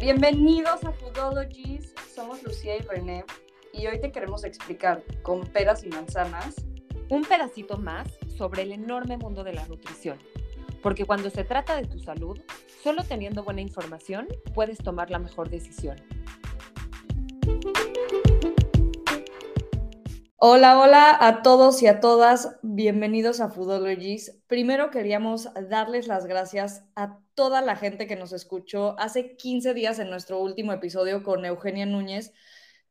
Bienvenidos a Foodologies, somos Lucía y René y hoy te queremos explicar con peras y manzanas un pedacito más sobre el enorme mundo de la nutrición. Porque cuando se trata de tu salud, solo teniendo buena información puedes tomar la mejor decisión. Hola, hola a todos y a todas, bienvenidos a Foodologies. Primero queríamos darles las gracias a toda la gente que nos escuchó hace 15 días en nuestro último episodio con Eugenia Núñez.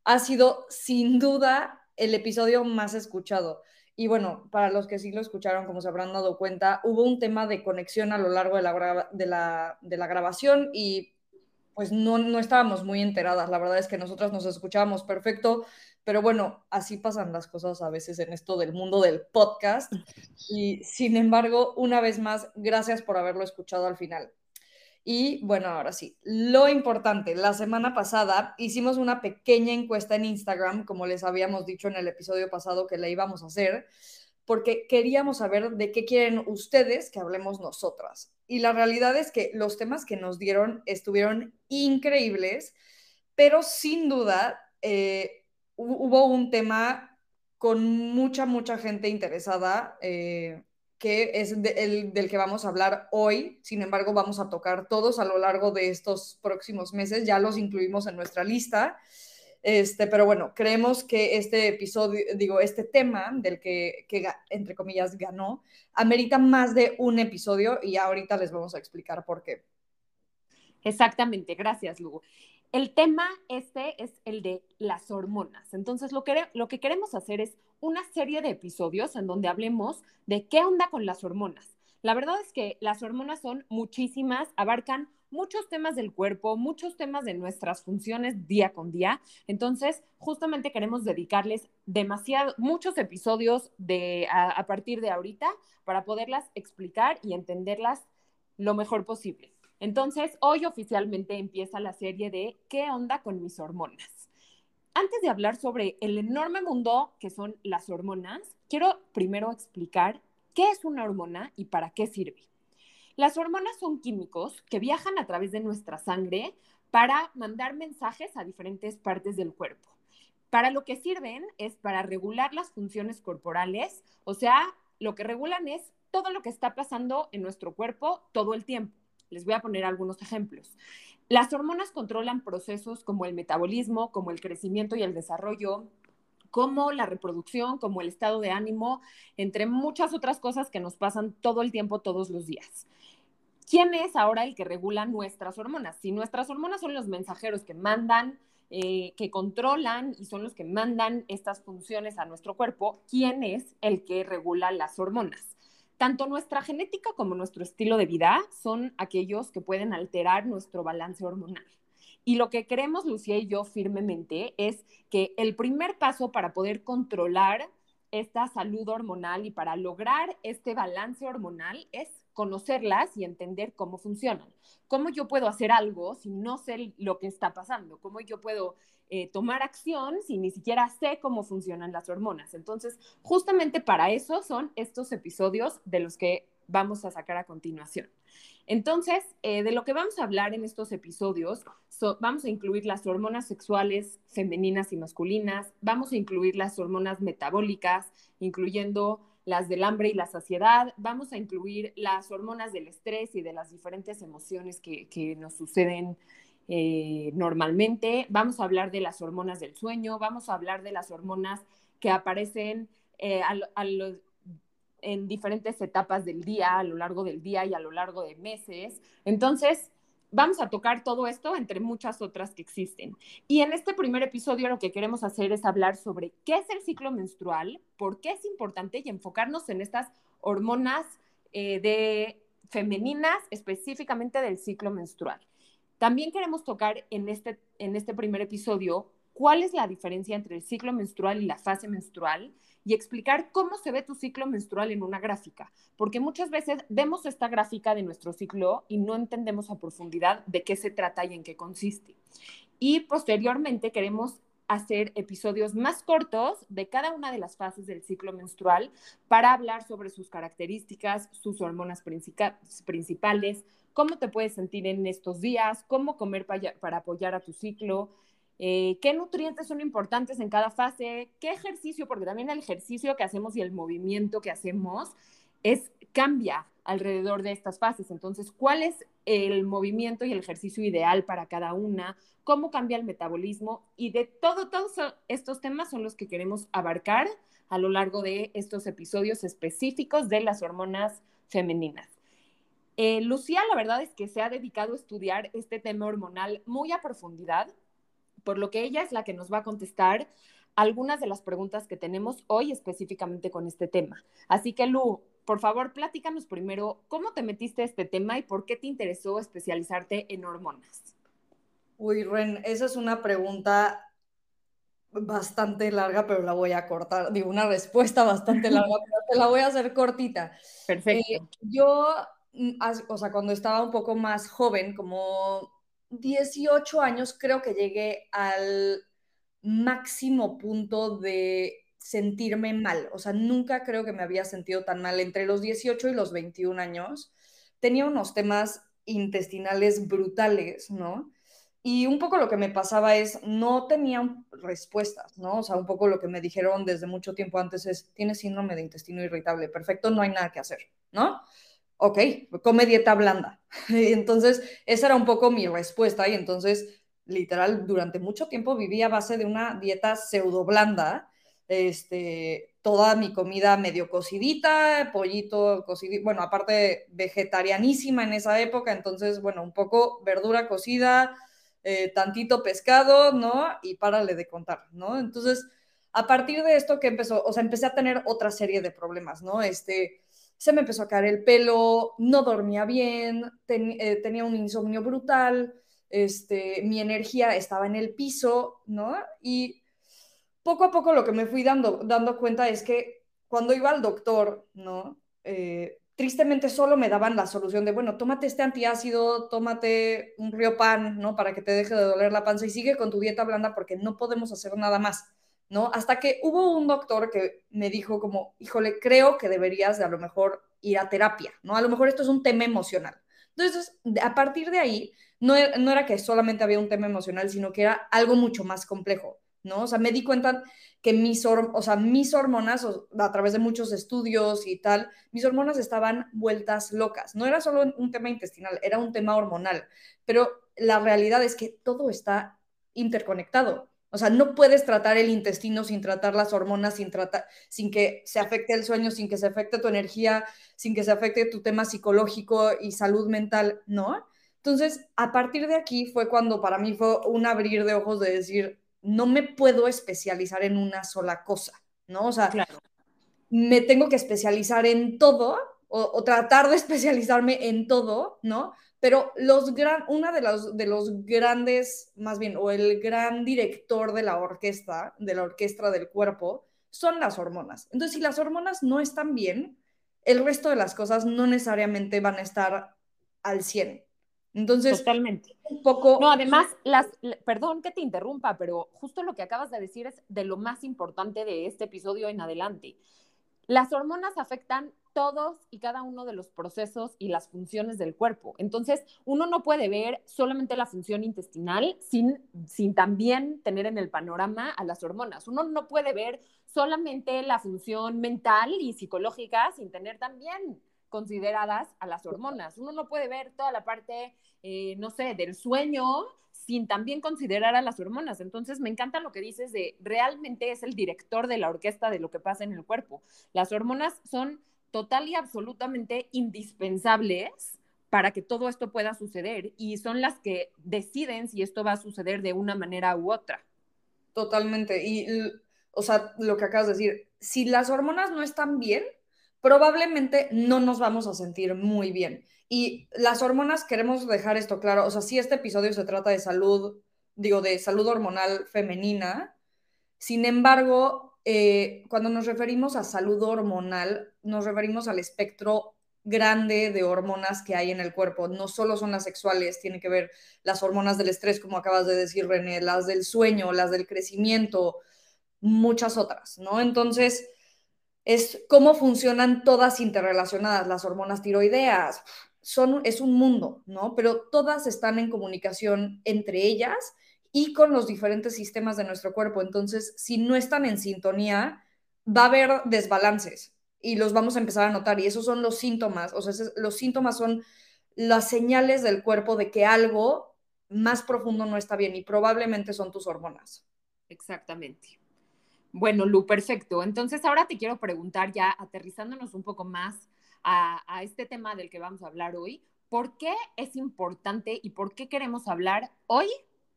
Ha sido sin duda el episodio más escuchado. Y bueno, para los que sí lo escucharon, como se habrán dado cuenta, hubo un tema de conexión a lo largo de la, de la, grabación y pues no, no estábamos muy enteradas. La verdad es que nosotras nos escuchábamos perfecto pero bueno, así pasan las cosas a veces en esto del mundo del podcast. Y sin embargo, una vez más, gracias por haberlo escuchado al final. Y bueno, ahora sí, lo importante, la semana pasada hicimos una pequeña encuesta en Instagram, como les habíamos dicho en el episodio pasado que la íbamos a hacer, porque queríamos saber de qué quieren ustedes que hablemos nosotras. Y la realidad es que los temas que nos dieron estuvieron increíbles, pero sin duda eh, hubo un tema con mucha, mucha gente interesada, eh, que es el del que vamos a hablar hoy. Sin embargo, vamos a tocar todos a lo largo de estos próximos meses. Ya los incluimos en nuestra lista. Este, pero bueno, creemos que este episodio, digo, este tema del que, que, entre comillas, ganó, amerita más de un episodio y ahorita les vamos a explicar por qué. Exactamente, gracias, Lugo. El tema este es el de las hormonas. Entonces, lo que, lo que queremos hacer es una serie de episodios en donde hablemos de qué onda con las hormonas. La verdad es que las hormonas son muchísimas, abarcan muchos temas del cuerpo, muchos temas de nuestras funciones día con día. Entonces, justamente queremos dedicarles demasiado, muchos episodios de, a partir de ahorita para poderlas explicar y entenderlas lo mejor posible. Entonces, hoy oficialmente empieza la serie de ¿Qué onda con mis hormonas? Antes de hablar sobre el enorme mundo que son las hormonas, quiero primero explicar qué es una hormona y para qué sirve. Las hormonas son químicos que viajan a través de nuestra sangre para mandar mensajes a diferentes partes del cuerpo. Para lo que sirven es para regular las funciones corporales, o sea, lo que regulan es todo lo que está pasando en nuestro cuerpo todo el tiempo. Les voy a poner algunos ejemplos. Las hormonas controlan procesos como el metabolismo, como el crecimiento y el desarrollo, como la reproducción, como el estado de ánimo, entre muchas otras cosas que nos pasan todo el tiempo, todos los días. ¿Quién es ahora el que regula nuestras hormonas? Si nuestras hormonas son los mensajeros que mandan, eh, que controlan y son los que mandan estas funciones a nuestro cuerpo, ¿quién es el que regula las hormonas? Tanto nuestra genética como nuestro estilo de vida son aquellos que pueden alterar nuestro balance hormonal. Y lo que queremos, Lucía y yo, firmemente, es que el primer paso para poder controlar esta salud hormonal y para lograr este balance hormonal es conocerlas y entender cómo funcionan. ¿Cómo yo puedo hacer algo si no sé lo que está pasando? ¿Cómo yo puedo eh, tomar acción si ni siquiera sé cómo funcionan las hormonas. Entonces, justamente para eso son estos episodios de los que vamos a sacar a continuación. Entonces, eh, de lo que vamos a hablar en estos episodios, vamos a incluir las hormonas sexuales femeninas y masculinas, vamos a incluir las hormonas metabólicas, incluyendo las del hambre y la saciedad, vamos a incluir las hormonas del estrés y de las diferentes emociones que, que nos suceden eh, normalmente. Vamos a hablar de las hormonas del sueño, vamos a hablar de las hormonas que aparecen eh, en diferentes etapas del día, a lo largo del día y a lo largo de meses. Entonces, vamos a tocar todo esto entre muchas otras que existen. Y en este primer episodio lo que queremos hacer es hablar sobre qué es el ciclo menstrual, por qué es importante y enfocarnos en estas hormonas eh, de femeninas, específicamente del ciclo menstrual. También queremos tocar en este, en este primer episodio cuál es la diferencia entre el ciclo menstrual y la fase menstrual y explicar cómo se ve tu ciclo menstrual en una gráfica, porque muchas veces vemos esta gráfica de nuestro ciclo y no entendemos a profundidad de qué se trata y en qué consiste. Y posteriormente queremos hacer episodios más cortos de cada una de las fases del ciclo menstrual para hablar sobre sus características, sus hormonas principales, cómo te puedes sentir en estos días, cómo comer para apoyar a tu ciclo, eh, qué nutrientes son importantes en cada fase, qué ejercicio, porque también el ejercicio que hacemos y el movimiento que hacemos es cambia alrededor de estas fases. Entonces, ¿cuál es el movimiento y el ejercicio ideal para cada una? ¿Cómo cambia el metabolismo? Y de todo, todos estos temas son los que queremos abarcar a lo largo de estos episodios específicos de las hormonas femeninas. Eh, Lucía, la verdad es que se ha dedicado a estudiar este tema hormonal muy a profundidad, por lo que ella es la que nos va a contestar algunas de las preguntas que tenemos hoy específicamente con este tema. Así que, Lu, por favor, platícanos primero cómo te metiste a este tema y por qué te interesó especializarte en hormonas. Uy, Ren, esa es una pregunta bastante larga, pero la voy a cortar. Digo, una respuesta bastante larga, pero te la voy a hacer cortita. Perfecto. Eh, yo, mm, o sea, cuando estaba un poco más joven, como 18 años, creo que llegué al máximo punto de sentirme mal. O sea, nunca creo que me había sentido tan mal. Entre los 18 y los 21 años tenía unos temas intestinales brutales, ¿no? Y un poco lo que me pasaba es, no tenía respuestas, ¿no? O sea, un poco lo que me dijeron desde mucho tiempo antes es, tienes síndrome de intestino irritable, perfecto, no hay nada que hacer, ¿no? Ok, come dieta blanda. Entonces, esa era un poco mi respuesta y entonces, literal, durante mucho tiempo vivía a base de una dieta pseudo blanda este, toda mi comida medio cocidita, pollito cocidito, bueno, aparte vegetarianísima en esa época, entonces, bueno, un poco verdura cocida, eh, tantito pescado, ¿no? Y párale de contar, ¿no? Entonces, a partir de esto que empezó, o sea, empecé a tener otra serie de problemas, ¿no? Este, se me empezó a caer el pelo, no dormía bien, eh, tenía un insomnio brutal, este, mi energía estaba en el piso, ¿no? Y poco a poco lo que me fui dando, dando cuenta es que cuando iba al doctor, ¿no? Eh, tristemente solo me daban la solución de, bueno, tómate este antiácido, tómate un pan, ¿no? Para que te deje de doler la panza y sigue con tu dieta blanda porque no podemos hacer nada más, ¿no? Hasta que hubo un doctor que me dijo como, híjole, creo que deberías de a lo mejor ir a terapia, ¿no? A lo mejor esto es un tema emocional. Entonces, a partir de ahí, no, no era que solamente había un tema emocional, sino que era algo mucho más complejo. ¿no? O sea, me di cuenta que mis, o sea, mis hormonas, a través de muchos estudios y tal, mis hormonas estaban vueltas locas. No era solo un tema intestinal, era un tema hormonal. Pero la realidad es que todo está interconectado. O sea, no puedes tratar el intestino sin tratar las hormonas, sin, tratar, sin que se afecte el sueño, sin que se afecte tu energía, sin que se afecte tu tema psicológico y salud mental, ¿no? Entonces, a partir de aquí fue cuando para mí fue un abrir de ojos de decir, no me puedo especializar en una sola cosa, ¿no? O sea, me tengo que especializar en todo o, tratar de especializarme en todo, ¿no? Pero los gran, una de los, de los grandes, más bien, o el gran director de la orquesta, de la orquesta del cuerpo, son las hormonas. Entonces, si las hormonas no están bien, el resto de las cosas no necesariamente van a estar al 100. Entonces, totalmente. Un poco. No, además, las, perdón que te interrumpa, pero justo lo que acabas de decir es de lo más importante de este episodio en adelante. Las hormonas afectan todos y cada uno de los procesos y las funciones del cuerpo. Entonces, uno no puede ver solamente la función intestinal sin, sin también tener en el panorama a las hormonas. Uno no puede ver solamente la función mental y psicológica sin tener también consideradas a las hormonas. Uno no puede ver toda la parte, eh, no sé, del sueño sin también considerar a las hormonas. Entonces, me encanta lo que dices de realmente es el director de la orquesta de lo que pasa en el cuerpo. Las hormonas son total y absolutamente indispensables para que todo esto pueda suceder y son las que deciden si esto va a suceder de una manera u otra. Totalmente. Y, o sea, lo que acabas de decir, si las hormonas no están bien, probablemente no nos vamos a sentir muy bien. Y las hormonas, queremos dejar esto claro, o sea, si este episodio se trata de salud, digo, de salud hormonal femenina, sin embargo, eh, cuando nos referimos a salud hormonal, nos referimos al espectro grande de hormonas que hay en el cuerpo. No solo son las sexuales, tiene que ver las hormonas del estrés, como acabas de decir, René, las del sueño, las del crecimiento, muchas otras, ¿no? Entonces, es cómo funcionan todas interrelacionadas, las hormonas tiroideas, son, es un mundo, ¿no? Pero todas están en comunicación entre ellas y con los diferentes sistemas de nuestro cuerpo. Entonces, si no están en sintonía, va a haber desbalances y los vamos a empezar a notar. Y esos son los síntomas. O sea, los síntomas son las señales del cuerpo de que algo más profundo no está bien y probablemente son tus hormonas. Exactamente. Bueno, Lu, perfecto. Entonces ahora te quiero preguntar ya, aterrizándonos un poco más a, a, este tema del que vamos a hablar hoy, ¿por qué es importante y por qué queremos hablar hoy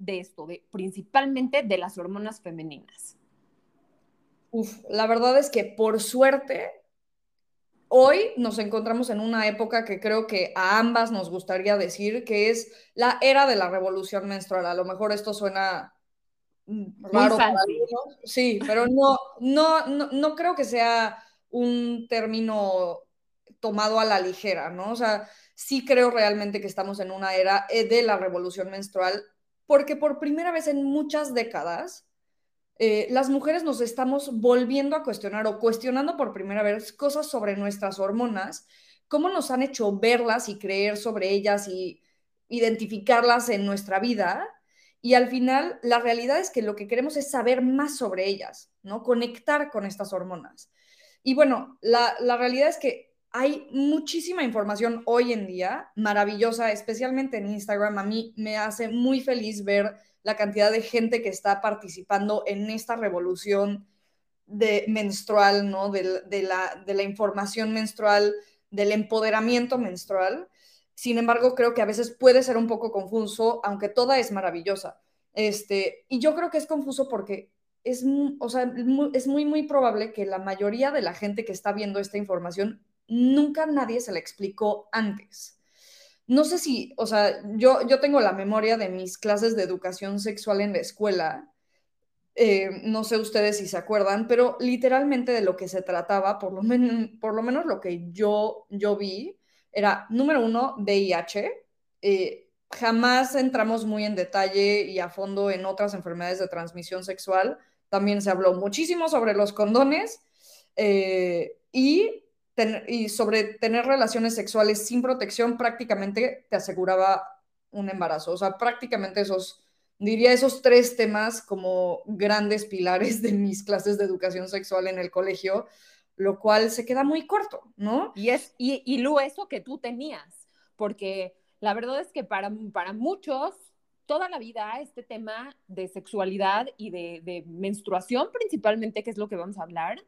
de esto, de, principalmente de las hormonas femeninas? Uf, la verdad es que por suerte, hoy nos encontramos en una época que creo que a ambas nos gustaría decir que es la era de la revolución menstrual. A lo mejor esto suena raro para algunos, sí, pero no, no, no, no creo que sea un término tomado a la ligera, ¿no? O sea, sí creo realmente que estamos en una era eh, de la revolución menstrual, porque por primera vez en muchas décadas, eh, las mujeres nos estamos volviendo a cuestionar o cuestionando por primera vez cosas sobre nuestras hormonas, cómo nos han hecho verlas y creer sobre ellas y identificarlas en nuestra vida. Y al final, la realidad es que lo que queremos es saber más sobre ellas, ¿no? Conectar con estas hormonas. Y bueno, la, la realidad es que hay muchísima información hoy en día, maravillosa, especialmente en Instagram. A mí me hace muy feliz ver la cantidad de gente que está participando en esta revolución de menstrual, ¿no? De, la, la información menstrual, del empoderamiento menstrual. Sin embargo, creo que a veces puede ser un poco confuso, aunque toda es maravillosa. Este, y yo creo que es confuso porque es, o sea, es muy, muy probable que la mayoría de la gente que está viendo esta información nunca nadie se le explicó antes. No sé si, o sea, yo, yo tengo la memoria de mis clases de educación sexual en la escuela. Eh, no sé ustedes si se acuerdan, pero literalmente de lo que se trataba, por lo, por lo menos lo que yo, yo vi, era, número uno, VIH. Eh, jamás entramos muy en detalle y a fondo en otras enfermedades de transmisión sexual. También se habló muchísimo sobre los condones eh, y y sobre tener relaciones sexuales sin protección prácticamente te aseguraba un embarazo. O sea, prácticamente esos, diría esos tres temas como grandes pilares de mis clases de educación sexual en el colegio, lo cual se queda muy corto, ¿no? Y es, y, y lo eso que tú tenías, porque la verdad es que para, para muchos, toda la vida este tema de sexualidad y de, de menstruación principalmente, que es lo que vamos a hablar,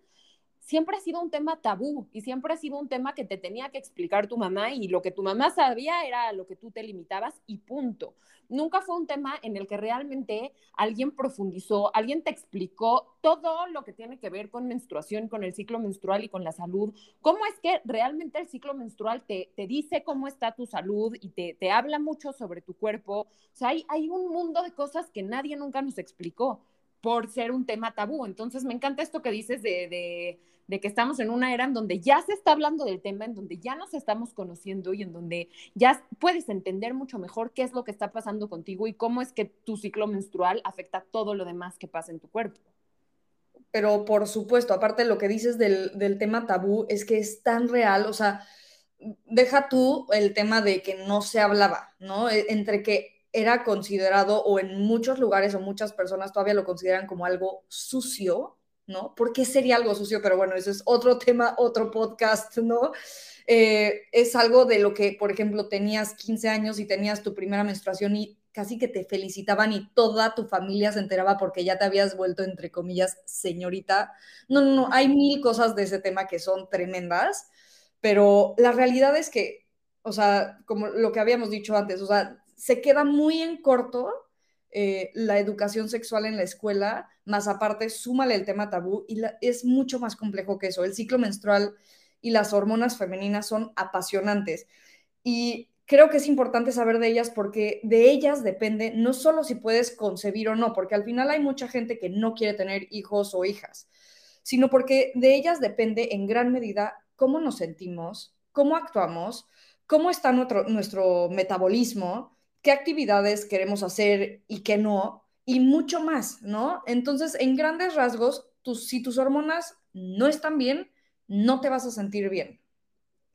siempre ha sido un tema tabú y siempre ha sido un tema que te tenía que explicar tu mamá y lo que tu mamá sabía era lo que tú te limitabas y punto. Nunca fue un tema en el que realmente alguien profundizó, alguien te explicó todo lo que tiene que ver con menstruación, con el ciclo menstrual y con la salud. ¿Cómo es que realmente el ciclo menstrual te, te dice cómo está tu salud y te, te habla mucho sobre tu cuerpo? O sea, hay, hay un mundo de cosas que nadie nunca nos explicó por ser un tema tabú. Entonces, me encanta esto que dices de, de, que estamos en una era en donde ya se está hablando del tema, en donde ya nos estamos conociendo y en donde ya puedes entender mucho mejor qué es lo que está pasando contigo y cómo es que tu ciclo menstrual afecta todo lo demás que pasa en tu cuerpo. Pero por supuesto, aparte lo que dices del, del tema tabú es que es tan real, o sea, deja tú el tema de que no se hablaba, ¿no? E, entre que era considerado, o en muchos lugares o muchas personas todavía lo consideran como algo sucio, ¿no? ¿Por qué sería algo sucio? Pero bueno, eso es otro tema, otro podcast, ¿no? Eh, es algo de lo que, por ejemplo, tenías 15 años y tenías tu primera menstruación y casi que te felicitaban y toda tu familia se enteraba porque ya te habías vuelto, entre comillas, señorita. No, no, no, hay mil cosas de ese tema que son tremendas, pero la realidad es que, o sea, como lo que habíamos dicho antes, o sea, se queda muy en corto eh, la educación sexual en la escuela, más aparte, súmale el tema tabú y es mucho más complejo que eso. El ciclo menstrual y las hormonas femeninas son apasionantes y creo que es importante saber de ellas porque de ellas depende no solo si puedes concebir o no, porque al final hay mucha gente que no quiere tener hijos o hijas, sino porque de ellas depende en gran medida cómo nos sentimos, cómo actuamos, cómo está nuestro, nuestro metabolismo, qué actividades queremos hacer y qué no, y mucho más, ¿no? Entonces, en grandes rasgos, tus, si tus hormonas no están bien, no te vas a sentir bien.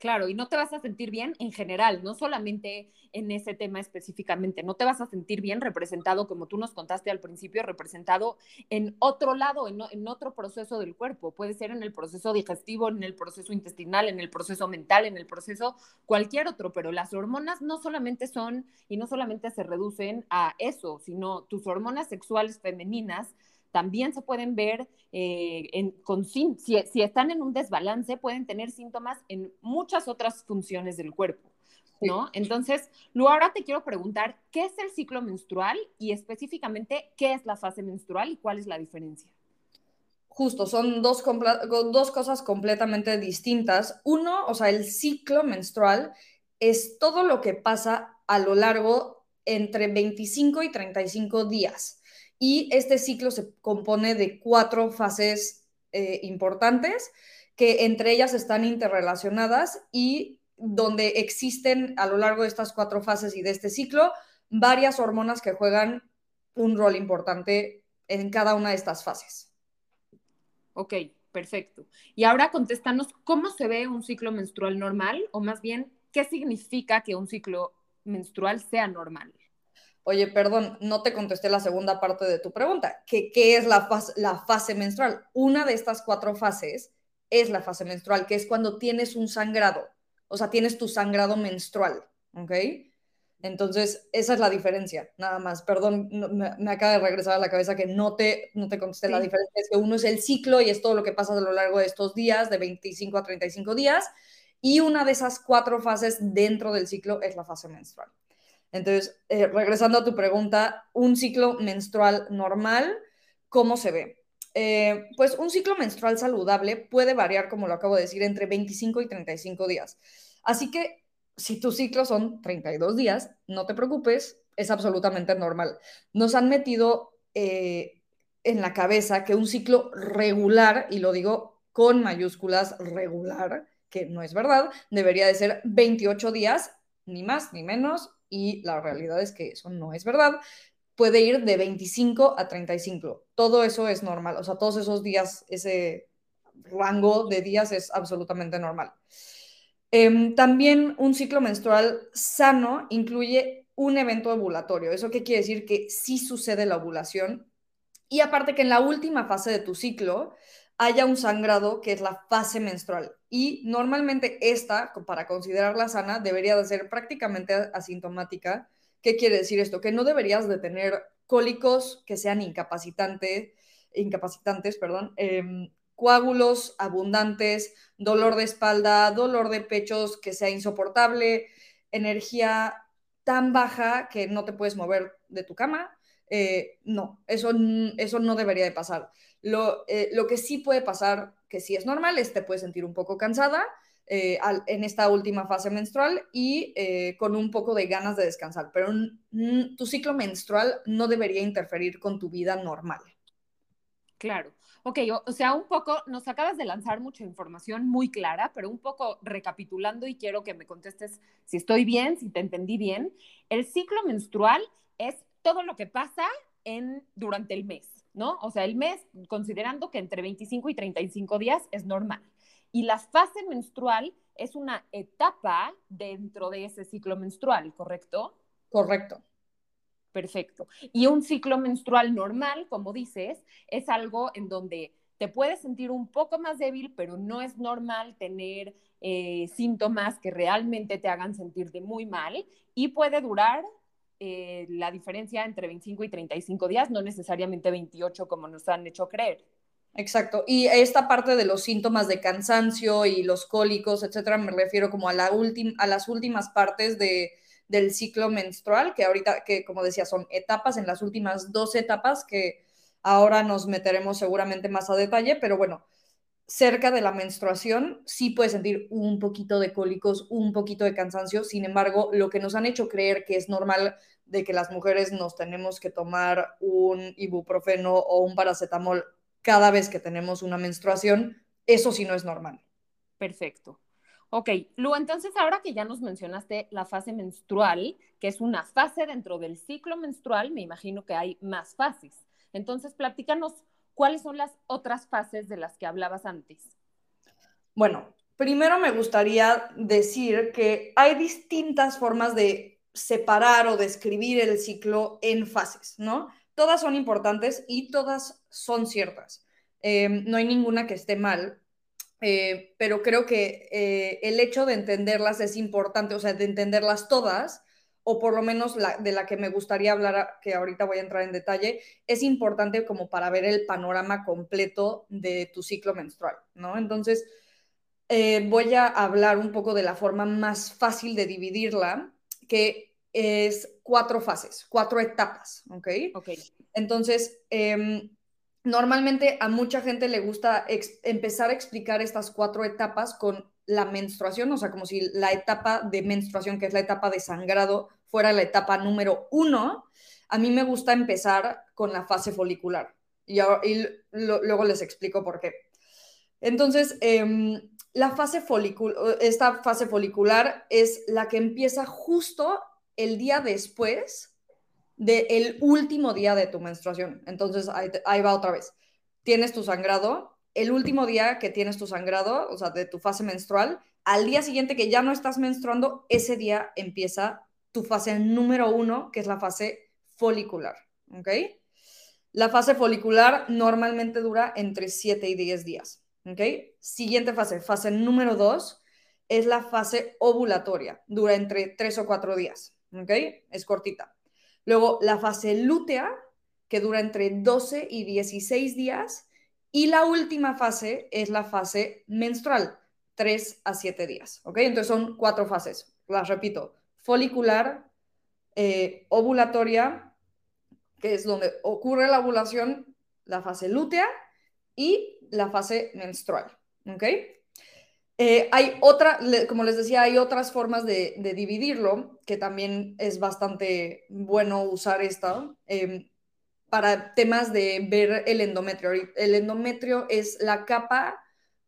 Claro, y no te vas a sentir bien en general, no solamente en ese tema específicamente, no te vas a sentir bien representado, como tú nos contaste al principio, representado en otro lado, en, en, otro proceso del cuerpo. Puede ser en el proceso digestivo, en el proceso intestinal, en el proceso mental, en el proceso cualquier otro, pero las hormonas no solamente son y no solamente se reducen a eso, sino tus hormonas sexuales femeninas también se pueden ver eh, en, con, si, si, están en un desbalance, pueden tener síntomas en muchas otras funciones del cuerpo, ¿no? Entonces, luego ahora te quiero preguntar, ¿qué es el ciclo menstrual y específicamente qué es la fase menstrual y cuál es la diferencia? Justo, son dos, dos cosas completamente distintas. Uno, o sea, el ciclo menstrual es todo lo que pasa a lo largo entre 25 y 35 días y este ciclo se compone de cuatro fases eh, importantes que entre ellas están interrelacionadas y donde existen a lo largo de estas cuatro fases y de este ciclo varias hormonas que juegan un rol importante en cada una de estas fases. Ok, perfecto. Y ahora contéstanos, ¿cómo se ve un ciclo menstrual normal? O más bien, ¿qué significa que un ciclo menstrual sea normal? Oye, perdón, no te contesté la segunda parte de tu pregunta. ¿Qué, qué es la fase, la fase menstrual? Una de estas cuatro fases es la fase menstrual, que es cuando tienes un sangrado, o sea, tienes tu sangrado menstrual, ¿ok? Entonces, esa es la diferencia, nada más. Perdón, me, acaba de regresar a la cabeza que no te, no te contesté la diferencia. Es que uno es el ciclo y es todo lo que pasa a lo largo de estos días, de 25 a 35 días, y una de esas cuatro fases dentro del ciclo es la fase menstrual. Entonces, eh, regresando a tu pregunta, un ciclo menstrual normal, ¿cómo se ve? Eh, pues un ciclo menstrual saludable puede variar, como lo acabo de decir, entre 25 y 35 días. Así que si tu ciclo son 32 días, no te preocupes, es absolutamente normal. Nos han metido eh, en la cabeza que un ciclo regular, y lo digo con mayúsculas regular, que no es verdad, debería de ser 28 días, ni más ni menos, y la realidad es que eso no es verdad. Puede ir de 25 a 35. Todo eso es normal. O sea, todos esos días, ese rango de días es absolutamente normal. Em, también un ciclo menstrual sano incluye un evento ovulatorio. ¿Eso qué quiere decir? Que sí sucede la ovulación. Y aparte que en la última fase de tu ciclo haya un sangrado que es la fase menstrual. Y normalmente esta, para considerarla sana, debería de ser prácticamente asintomática. ¿Qué quiere decir esto? Que no deberías de tener cólicos que sean incapacitantes, incapacitantes perdón, em, coágulos abundantes, dolor de espalda, dolor de pechos que sea insoportable, energía tan baja que no te puedes mover de tu cama. Eh, no, eso, eso no debería de pasar. Eh, lo, que sí puede pasar, que sí es normal, es te puedes sentir un poco cansada eh, en esta última fase menstrual y eh, con un poco de ganas de descansar, pero tu ciclo menstrual no debería interferir con tu vida normal. Claro. Ok, o, sea, un poco, nos acabas de lanzar mucha información muy clara, pero un poco recapitulando y quiero que me contestes si estoy bien, si te entendí bien. El ciclo menstrual es todo lo que pasa en, durante el mes. ¿No? O sea, el mes, considerando que entre 25 y 35 días es normal. Y la fase menstrual es una etapa dentro de ese ciclo menstrual, ¿correcto? Correcto. Perfecto. Y un ciclo menstrual normal, como dices, es algo en donde te puedes sentir un poco más débil, pero no es normal tener eh, síntomas que realmente te hagan sentirte muy mal y puede durar eh, la diferencia entre 25 y 35 días, no necesariamente 28 como nos han hecho creer. Exacto. Y esta parte de los síntomas de cansancio y los cólicos, etcétera, me refiero como a, la a las últimas partes de, del ciclo menstrual, que ahorita, que como decía, son etapas, en las últimas dos etapas que ahora nos meteremos seguramente más a detalle, pero bueno, cerca de la menstruación sí puedes sentir un poquito de cólicos, un poquito de cansancio, sin embargo, lo que nos han hecho creer que es normal de que las mujeres nos tenemos que tomar un ibuprofeno o un paracetamol cada vez que tenemos una menstruación, eso sí no es normal. Perfecto. Ok, Lu, entonces ahora que ya nos mencionaste la fase menstrual, que es una fase dentro del ciclo menstrual, me imagino que hay más fases. Entonces, platícanos cuáles son las otras fases de las que hablabas antes. Bueno, primero me gustaría decir que hay distintas formas de separar o describir el ciclo en fases, ¿no? Todas son importantes y todas son ciertas. Eh, no hay ninguna que esté mal, eh, pero creo que eh, el hecho de entenderlas es importante, o sea, de entenderlas todas, o por lo menos la, de la que me gustaría hablar, que ahorita voy a entrar en detalle, es importante como para ver el panorama completo de tu ciclo menstrual, ¿no? Entonces, eh, voy a hablar un poco de la forma más fácil de dividirla, que es cuatro fases, cuatro etapas, ¿ok? Ok. Entonces, em, normalmente a mucha gente le gusta empezar a explicar estas cuatro etapas con la menstruación, o sea, como si la etapa de menstruación, que es la etapa de sangrado, fuera la etapa número uno. A mí me gusta empezar con la fase folicular y, luego les explico por qué. Entonces, em, la fase folicular, esta fase folicular es la que empieza justo el día después del último día de tu menstruación. Entonces, ahí, va otra vez. Tienes tu sangrado, el último día que tienes tu sangrado, o sea, de tu fase menstrual, al día siguiente que ya no estás menstruando, ese día empieza tu fase número uno, que es la fase folicular, ¿ok? La fase folicular normalmente dura entre 7 y 10 días. Siguiente fase, fase número dos, es la fase ovulatoria, dura entre 3 o 4 días. Es cortita. Luego la fase lútea, que dura entre 12 y 16 días. Y la última fase es la fase menstrual, 3 a 7 días. Entonces son cuatro fases. Las repito, folicular, eh, ovulatoria, que es donde ocurre la ovulación, la fase lútea y la fase menstrual. ¿Ok? Eh, hay otra, como les decía, hay otras formas de, dividirlo, que también es bastante bueno usar esta, em, para temas de ver el endometrio. El endometrio es la capa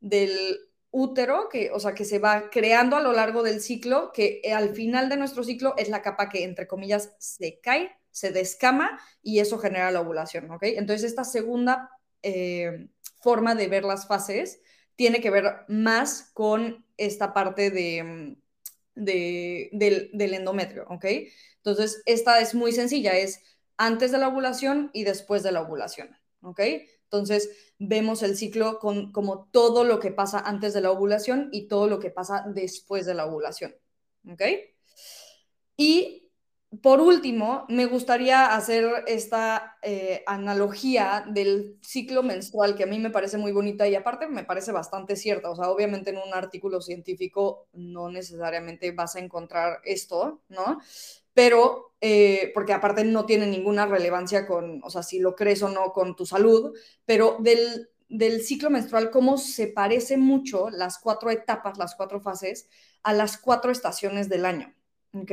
del útero, que, o sea, que se va creando a lo largo del ciclo, que al final de nuestro ciclo es la capa que, entre comillas, se cae, se descama y eso genera la ovulación, ¿ok? Entonces, esta segunda eh, forma de ver las fases tiene que ver más con esta parte de, del, endometrio, ¿ok? Entonces, esta es muy sencilla, es antes de la ovulación y después de la ovulación. Entonces, vemos el ciclo con como todo lo que pasa antes de la ovulación y todo lo que pasa después de la ovulación, ¿ok? Y por último, me gustaría hacer esta eh, analogía del ciclo menstrual que a mí me parece muy bonita y aparte me parece bastante cierta. O sea, obviamente en un artículo científico no necesariamente vas a encontrar esto, ¿no? Pero, eh, porque aparte no tiene ninguna relevancia con, o sea, si lo crees o no con tu salud, pero del, del ciclo menstrual, cómo se parece mucho las cuatro etapas, las cuatro fases, a las cuatro estaciones del año, ¿ok?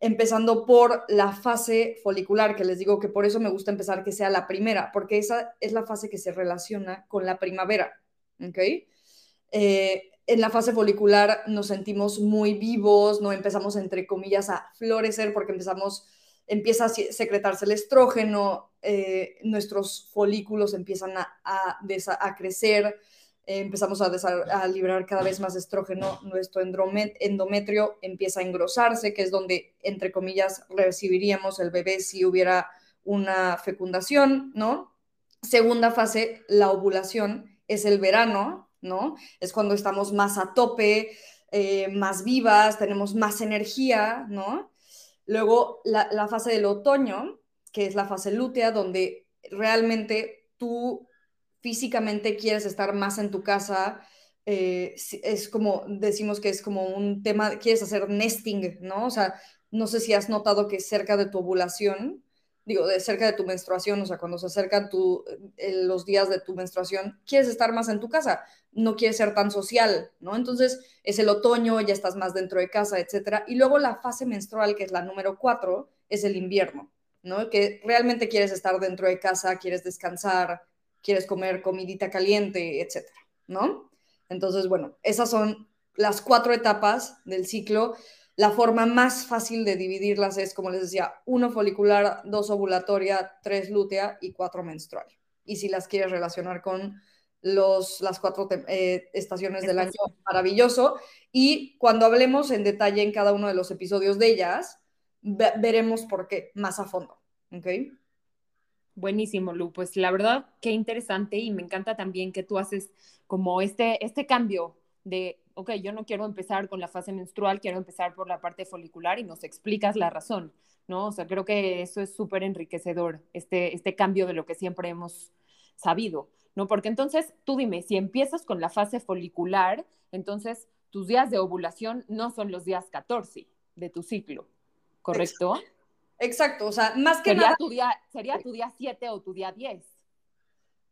empezando por la fase folicular, que les digo que por eso me gusta empezar que sea la primera, porque esa es la fase que se relaciona con la primavera, ¿ok? Eh, en la fase folicular nos sentimos muy vivos, no empezamos entre comillas a florecer porque empezamos, empieza a secretarse el estrógeno, eh, nuestros folículos empiezan a, crecer, empezamos a, a, liberar cada vez más estrógeno, nuestro endometrio empieza a engrosarse, que es donde, entre comillas, recibiríamos el bebé si hubiera una fecundación, ¿no? Segunda fase, la ovulación, es el verano, ¿no? Es cuando estamos más a tope, eh, más vivas, tenemos más energía, ¿no? Luego, la, fase del otoño, que es la fase lútea, donde realmente tú físicamente quieres estar más en tu casa, eh, es como, decimos que es como un tema, quieres hacer nesting, ¿no? O sea, no sé si has notado que cerca de tu ovulación, digo, de cerca de tu menstruación, o sea, cuando se acercan tu, eh, los días de tu menstruación, quieres estar más en tu casa, no quieres ser tan social, ¿no? Entonces es el otoño, ya estás más dentro de casa, etcétera. Y luego la fase menstrual, que es la número cuatro, es el invierno, ¿no? Que realmente quieres estar dentro de casa, quieres descansar, quieres comer comidita caliente, etcétera, ¿no? Entonces, bueno, esas son las cuatro etapas del ciclo, la forma más fácil de dividirlas es, como les decía, uno folicular, dos ovulatoria, tres lútea y cuatro menstrual. Y si las quieres relacionar con los, las cuatro eh, estaciones del año, maravilloso. Y cuando hablemos en detalle en cada uno de los episodios de ellas, veremos por qué más a fondo. ¿Ok? Buenísimo, Lu. Pues la verdad, qué interesante y me encanta también que tú haces como este, este cambio de ok, yo no quiero empezar con la fase menstrual, quiero empezar por la parte folicular y nos explicas la razón, ¿no? O sea, creo que eso es súper enriquecedor, este, este cambio de lo que siempre hemos sabido, ¿no? Porque entonces, tú dime, si empiezas con la fase folicular, entonces tus días de ovulación no son los días 14 de tu ciclo, ¿correcto? Exacto, o sea, más que sería nada... Tu día, sería tu día 7 o tu día 10.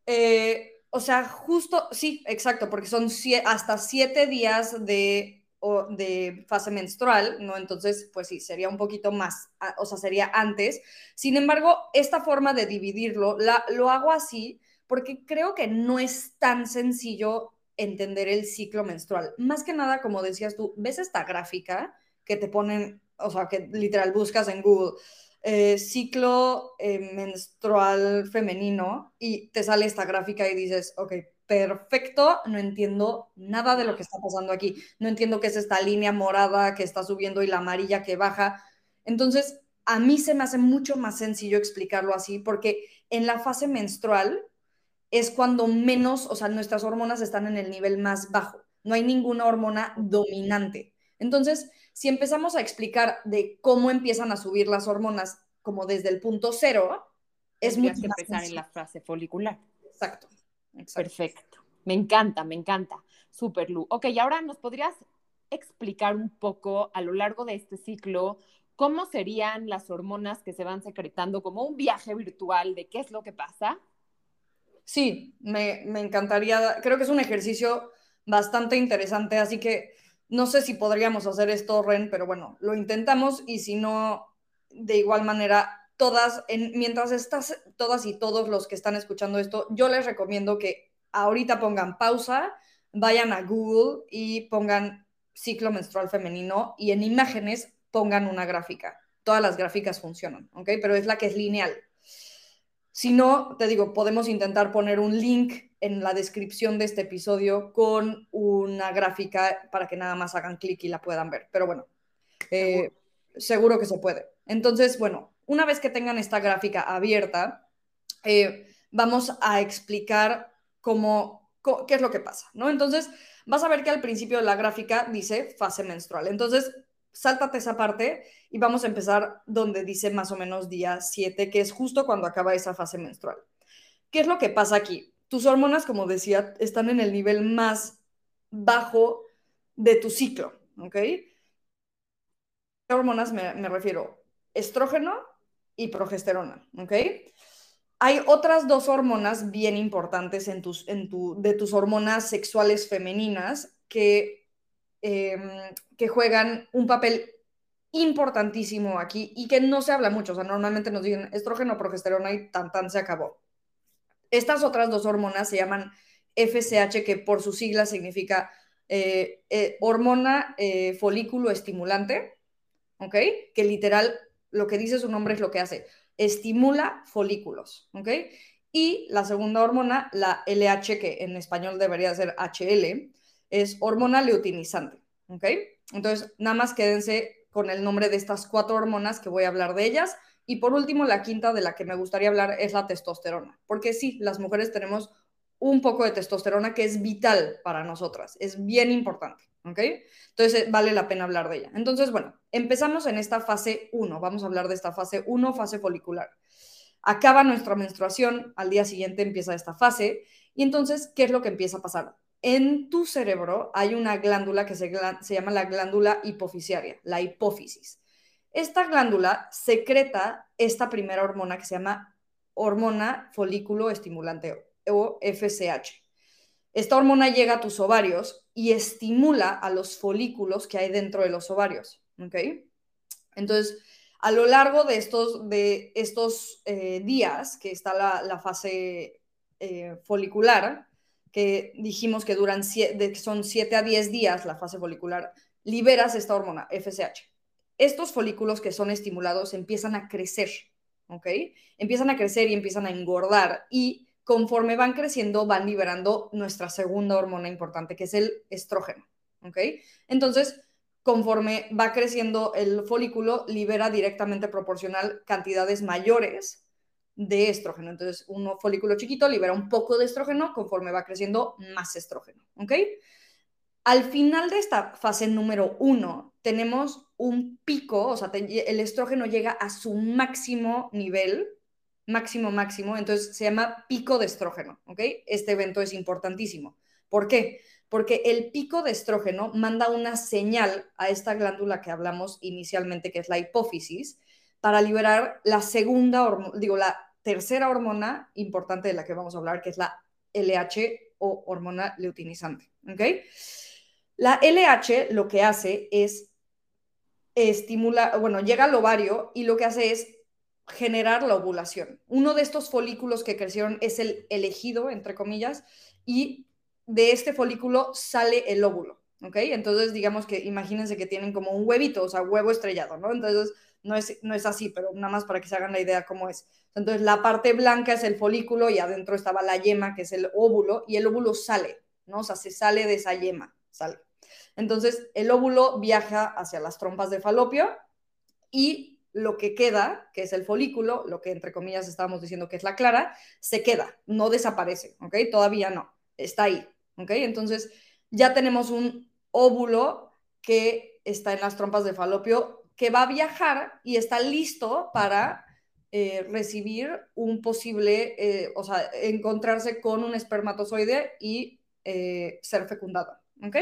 Eh, o sea, justo, sí, exacto, porque son hasta siete días de, de fase menstrual, ¿no? Entonces, pues sí, sería un poquito más, o sea, sería antes. Sin embargo, esta forma de dividirlo, lo hago así porque creo que no es tan sencillo entender el ciclo menstrual. Más que nada, como decías tú, ves esta gráfica que te ponen, o sea, que literal buscas en Google eh, ciclo eh, menstrual femenino y te sale esta gráfica y dices, ok, perfecto, no entiendo nada de lo que está pasando aquí, no entiendo qué es esta línea morada que está subiendo y la amarilla que baja. Entonces, a mí se me hace mucho más sencillo explicarlo así porque en la fase menstrual es cuando menos, o sea, nuestras hormonas están en el nivel más bajo, no hay ninguna hormona dominante. Entonces, si empezamos a explicar de cómo empiezan a subir las hormonas como desde el punto cero, es mucho que empezar en la fase folicular. Exacto, Perfecto. Me encanta, me encanta. Super, Lu. Ok, y ahora nos podrías explicar un poco a lo largo de este ciclo cómo serían las hormonas que se van secretando, como un viaje virtual de qué es lo que pasa. Sí, me, me encantaría. Creo que es un ejercicio bastante interesante, así que no sé si podríamos hacer esto, Ren, pero bueno, lo intentamos y si no, de igual manera, todas, en, mientras estás, todas y todos los que están escuchando esto, yo les recomiendo que ahorita pongan pausa, vayan a Google y pongan ciclo menstrual femenino y en imágenes pongan una gráfica. Todas las gráficas funcionan, ¿ok? Pero es la que es lineal. Si no, te digo, podemos intentar poner un link en la descripción de este episodio con una gráfica para que nada más hagan clic y la puedan ver. Pero bueno, eh, seguro que se puede. Entonces, bueno, una vez que tengan esta gráfica abierta, eh, vamos a explicar cómo, qué es lo que pasa, ¿no? Entonces, vas a ver que al principio de la gráfica dice fase menstrual. Entonces, sáltate esa parte y vamos a empezar donde dice más o menos día 7, que es justo cuando acaba esa fase menstrual. ¿Qué es lo que pasa aquí? Tus hormonas, como decía, están en el nivel más bajo de tu ciclo, ¿ok? hormonas me, refiero? Estrógeno y progesterona, ¿ok? Hay otras dos hormonas bien importantes en tus, en tu, de tus hormonas sexuales femeninas que, em, que juegan un papel importantísimo aquí y que no se habla mucho. O sea, normalmente nos dicen estrógeno, progesterona y tan tan se acabó. Estas otras dos hormonas se llaman FSH, que por su sigla significa eh, eh, hormona eh, folículo estimulante, ¿ok? Que literal lo que dice su nombre es lo que hace, estimula folículos, ¿ok? Y la segunda hormona, la LH, que en español debería ser HL, es hormona leutinizante, ¿ok? Entonces, nada más quédense con el nombre de estas cuatro hormonas que voy a hablar de ellas y por último, la quinta de la que me gustaría hablar es la testosterona, porque sí, las mujeres tenemos un poco de testosterona que es vital para nosotras, es bien importante, ¿ok? Entonces vale la pena hablar de ella. Entonces, bueno, empezamos en esta fase 1, vamos a hablar de esta fase 1, fase folicular. Acaba nuestra menstruación, al día siguiente empieza esta fase, y entonces, ¿qué es lo que empieza a pasar? En tu cerebro hay una glándula que se, se llama la glándula hipofisiaria, la hipófisis. Esta glándula secreta esta primera hormona que se llama hormona folículo estimulante o FSH. Esta hormona llega a tus ovarios y estimula a los folículos que hay dentro de los ovarios. Entonces, a lo largo de estos, de estos eh, días que está la, fase eh, folicular, que dijimos que duran son 7 a 10 días la fase folicular, liberas esta hormona, FSH. Estos folículos que son estimulados empiezan a crecer, ¿ok? Empiezan a crecer y empiezan a engordar y conforme van creciendo van liberando nuestra segunda hormona importante, que es el estrógeno, ¿ok? Entonces, conforme va creciendo el folículo, libera directamente proporcional cantidades mayores de estrógeno. Entonces, un folículo chiquito libera un poco de estrógeno, conforme va creciendo más estrógeno, ¿ok? Al final de esta fase número uno, tenemos un pico, o sea, el estrógeno llega a su máximo nivel, máximo, máximo, entonces se llama pico de estrógeno, ¿ok? Este evento es importantísimo. ¿Por qué? Porque el pico de estrógeno manda una señal a esta glándula que hablamos inicialmente, que es la hipófisis, para liberar la segunda, digo, la tercera hormona importante de la que vamos a hablar, que es la LH o hormona leutinizante. ¿Ok? La LH lo que hace es estimular, bueno, llega al ovario y lo que hace es generar la ovulación. Uno de estos folículos que crecieron es el elegido, entre comillas, y de este folículo sale el óvulo. ¿Ok? Entonces, digamos que imagínense que tienen como un huevito, o sea, huevo estrellado, ¿no? Entonces, no es, no es así, pero nada más para que se hagan la idea cómo es. Entonces, la parte blanca es el folículo y adentro estaba la yema, que es el óvulo, y el óvulo sale, ¿no? O sea, se sale de esa yema, sale. Entonces, el óvulo viaja hacia las trompas de falopio y lo que queda, que es el folículo, lo que entre comillas estábamos diciendo que es la clara, se queda, no desaparece, ¿ok? Todavía no, está ahí, ¿ok? Entonces, ya tenemos un óvulo que está en las trompas de falopio que va a viajar y está listo para eh, recibir un posible, eh, o sea, encontrarse con un espermatozoide y eh, ser fecundado. ¿Ok?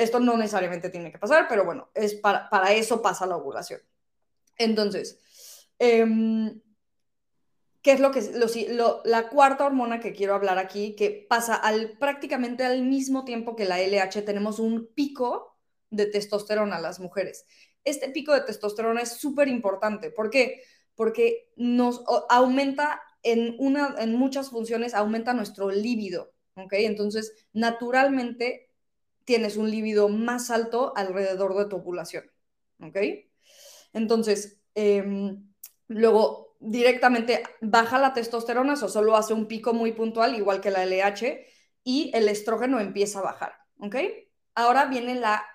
Esto no necesariamente tiene que pasar, pero bueno, es para, para eso pasa la ovulación. Entonces, em, ¿qué es lo que lo, la cuarta hormona que quiero hablar aquí, que pasa al, prácticamente al mismo tiempo que la LH, tenemos un pico de testosterona las mujeres este pico de testosterona es súper importante. ¿Por qué? Porque nos aumenta en, una, en muchas funciones, aumenta nuestro líbido, ¿ok? Entonces, naturalmente tienes un líbido más alto alrededor de tu ovulación, ¿ok? Entonces, em, luego directamente baja la testosterona, o solo hace un pico muy puntual, igual que la LH, y el estrógeno empieza a bajar, ¿ok? Ahora viene la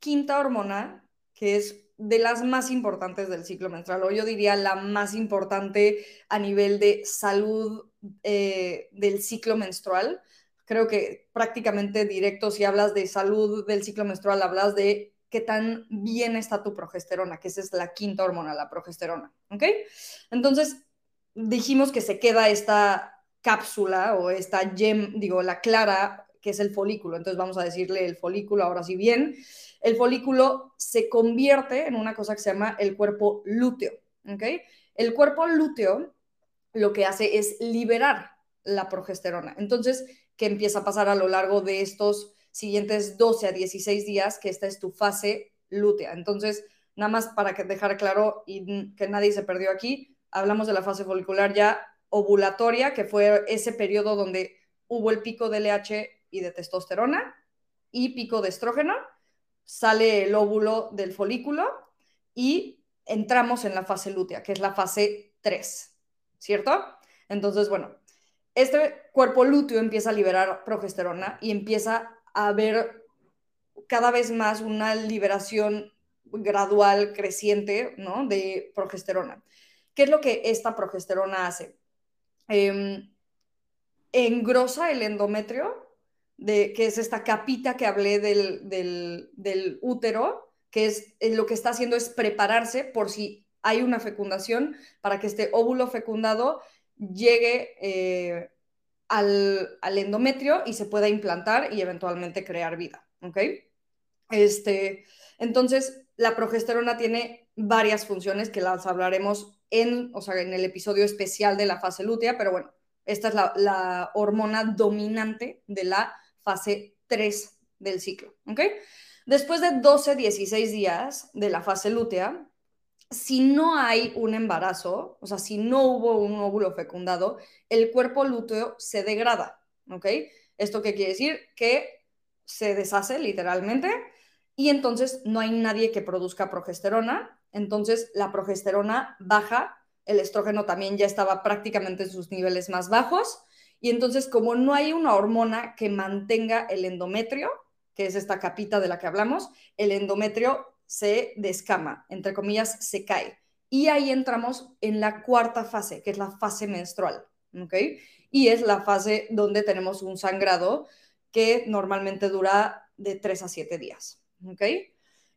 quinta hormona, que es de las más importantes del ciclo menstrual, o yo diría la más importante a nivel de salud eh, del ciclo menstrual. Creo que prácticamente directo, si hablas de salud del ciclo menstrual, hablas de qué tan bien está tu progesterona, que esa es la quinta hormona, la progesterona. ¿Ok? Entonces, dijimos que se queda esta cápsula o esta gem, digo, la clara, que es el folículo. Entonces, vamos a decirle el folículo ahora sí bien el folículo se convierte en una cosa que se llama el cuerpo lúteo. ¿okay? El cuerpo lúteo lo que hace es liberar la progesterona. Entonces, ¿qué empieza a pasar a lo largo de estos siguientes 12 a 16 días? Que esta es tu fase lútea. Entonces, nada más para que dejar claro y que nadie se perdió aquí, hablamos de la fase folicular ya ovulatoria, que fue ese periodo donde hubo el pico de LH y de testosterona y pico de estrógeno sale el óvulo del folículo y entramos en la fase lútea, que es la fase 3, ¿cierto? Entonces, bueno, este cuerpo lúteo empieza a liberar progesterona y empieza a haber cada vez más una liberación gradual, creciente, ¿no? De progesterona. ¿Qué es lo que esta progesterona hace? Em, engrosa el endometrio de, que es esta capita que hablé del, útero, que es eh, lo que está haciendo es prepararse por si hay una fecundación, para que este óvulo fecundado llegue eh, al, endometrio y se pueda implantar y eventualmente crear vida, ¿ok? Este, entonces, la progesterona tiene varias funciones que las hablaremos en, o sea, en el episodio especial de la fase lútea, pero bueno, esta es la, la hormona dominante de la fase 3 del ciclo. ¿ok? Después de 12, 16 días de la fase lútea, si no hay un embarazo, o sea, si no hubo un óvulo fecundado, el cuerpo lúteo se degrada. ¿ok? ¿Esto qué quiere decir? Que se deshace literalmente y entonces no hay nadie que produzca progesterona, entonces la progesterona baja, el estrógeno también ya estaba prácticamente en sus niveles más bajos y entonces como no hay una hormona que mantenga el endometrio, que es esta capita de la que hablamos, el endometrio se descama, entre comillas, se cae. Y ahí entramos en la cuarta fase, que es la fase menstrual, ¿ok? Y es la fase donde tenemos un sangrado que normalmente dura de 3 a 7 días. ¿ok?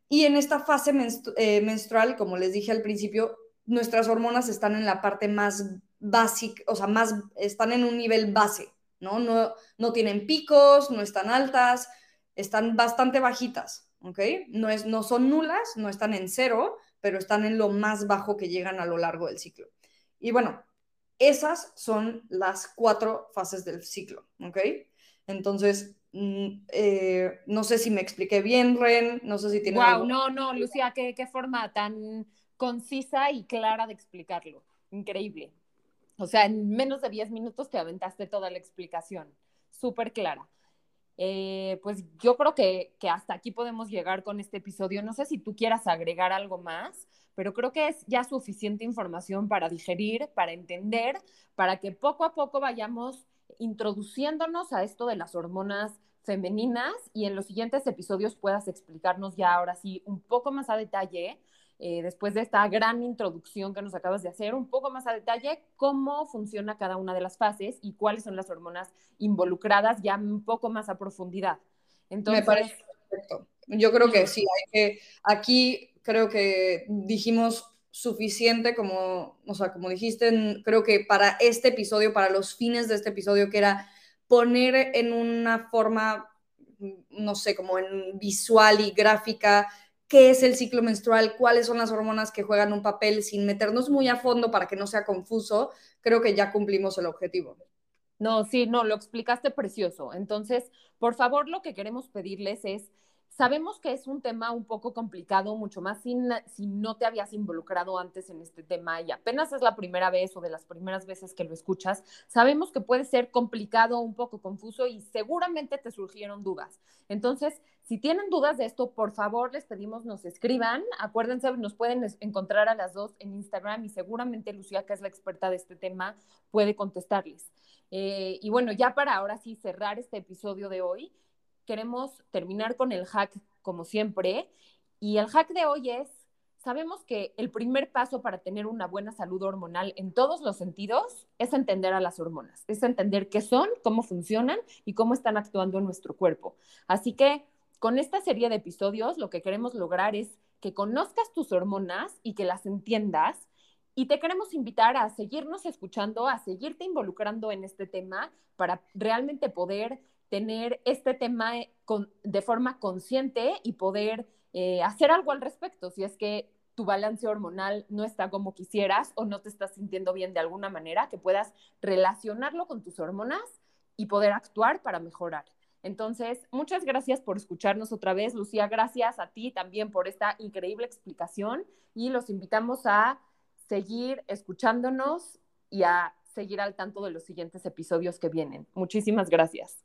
Y en esta fase eh, menstrual, como les dije al principio, nuestras hormonas están en la parte más básica, o sea, más, están en un nivel base, ¿no? No, no tienen picos, no están altas, están bastante bajitas, ¿ok? No, es, no son nulas, no están en cero, pero están en lo más bajo que llegan a lo largo del ciclo. Y bueno, esas son las cuatro fases del ciclo, ¿ok? Entonces, Mm, eh, no sé si me expliqué bien, Ren, no sé si tiene... Wow, no, no, Lucía, ¿qué, qué forma tan concisa y clara de explicarlo. Increíble. O sea, en menos de 10 minutos te aventaste toda la explicación. Súper clara. Eh, pues yo creo que, que, hasta aquí podemos llegar con este episodio. No sé si tú quieras agregar algo más, pero creo que es ya suficiente información para digerir, para entender, para que poco a poco vayamos introduciéndonos a esto de las hormonas femeninas y en los siguientes episodios puedas explicarnos ya ahora sí un poco más a detalle, eh, después de esta gran introducción que nos acabas de hacer, un poco más a detalle cómo funciona cada una de las fases y cuáles son las hormonas involucradas ya un poco más a profundidad. Entonces, Me parece perfecto. Yo creo que sí, hay que, aquí creo que dijimos suficiente como, o sea, como dijiste, creo que para este episodio, para los fines de este episodio, que era poner en una forma, no sé, como en visual y gráfica, qué es el ciclo menstrual, cuáles son las hormonas que juegan un papel, sin meternos muy a fondo para que no sea confuso, creo que ya cumplimos el objetivo. No, sí, no, lo explicaste precioso. Entonces, por favor, lo que queremos pedirles es Sabemos que es un tema un poco complicado, mucho más si, si, no te habías involucrado antes en este tema y apenas es la primera vez o de las primeras veces que lo escuchas. Sabemos que puede ser complicado, un poco confuso y seguramente te surgieron dudas. Entonces, si tienen dudas de esto, por favor, les pedimos nos escriban. Acuérdense, nos pueden encontrar a las dos en Instagram y seguramente Lucía, que es la experta de este tema, puede contestarles. Eh, y bueno, ya para ahora sí cerrar este episodio de hoy queremos terminar con el hack como siempre. Y el hack de hoy es, sabemos que el primer paso para tener una buena salud hormonal en todos los sentidos es entender a las hormonas, es entender qué son, cómo funcionan y cómo están actuando en nuestro cuerpo. Así que con esta serie de episodios lo que queremos lograr es que conozcas tus hormonas y que las entiendas. Y te queremos invitar a seguirnos escuchando, a seguirte involucrando en este tema para realmente poder tener este tema eh, de forma consciente y poder eh, hacer algo al respecto, si es que tu balance hormonal no está como quisieras o no te estás sintiendo bien de alguna manera, que puedas relacionarlo con tus hormonas y poder actuar para mejorar. Entonces, muchas gracias por escucharnos otra vez. Lucía, gracias a ti también por esta increíble explicación y los invitamos a seguir escuchándonos y a seguir al tanto de los siguientes episodios que vienen. Muchísimas gracias.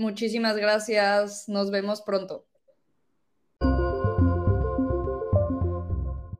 Muchísimas gracias. Nos vemos pronto.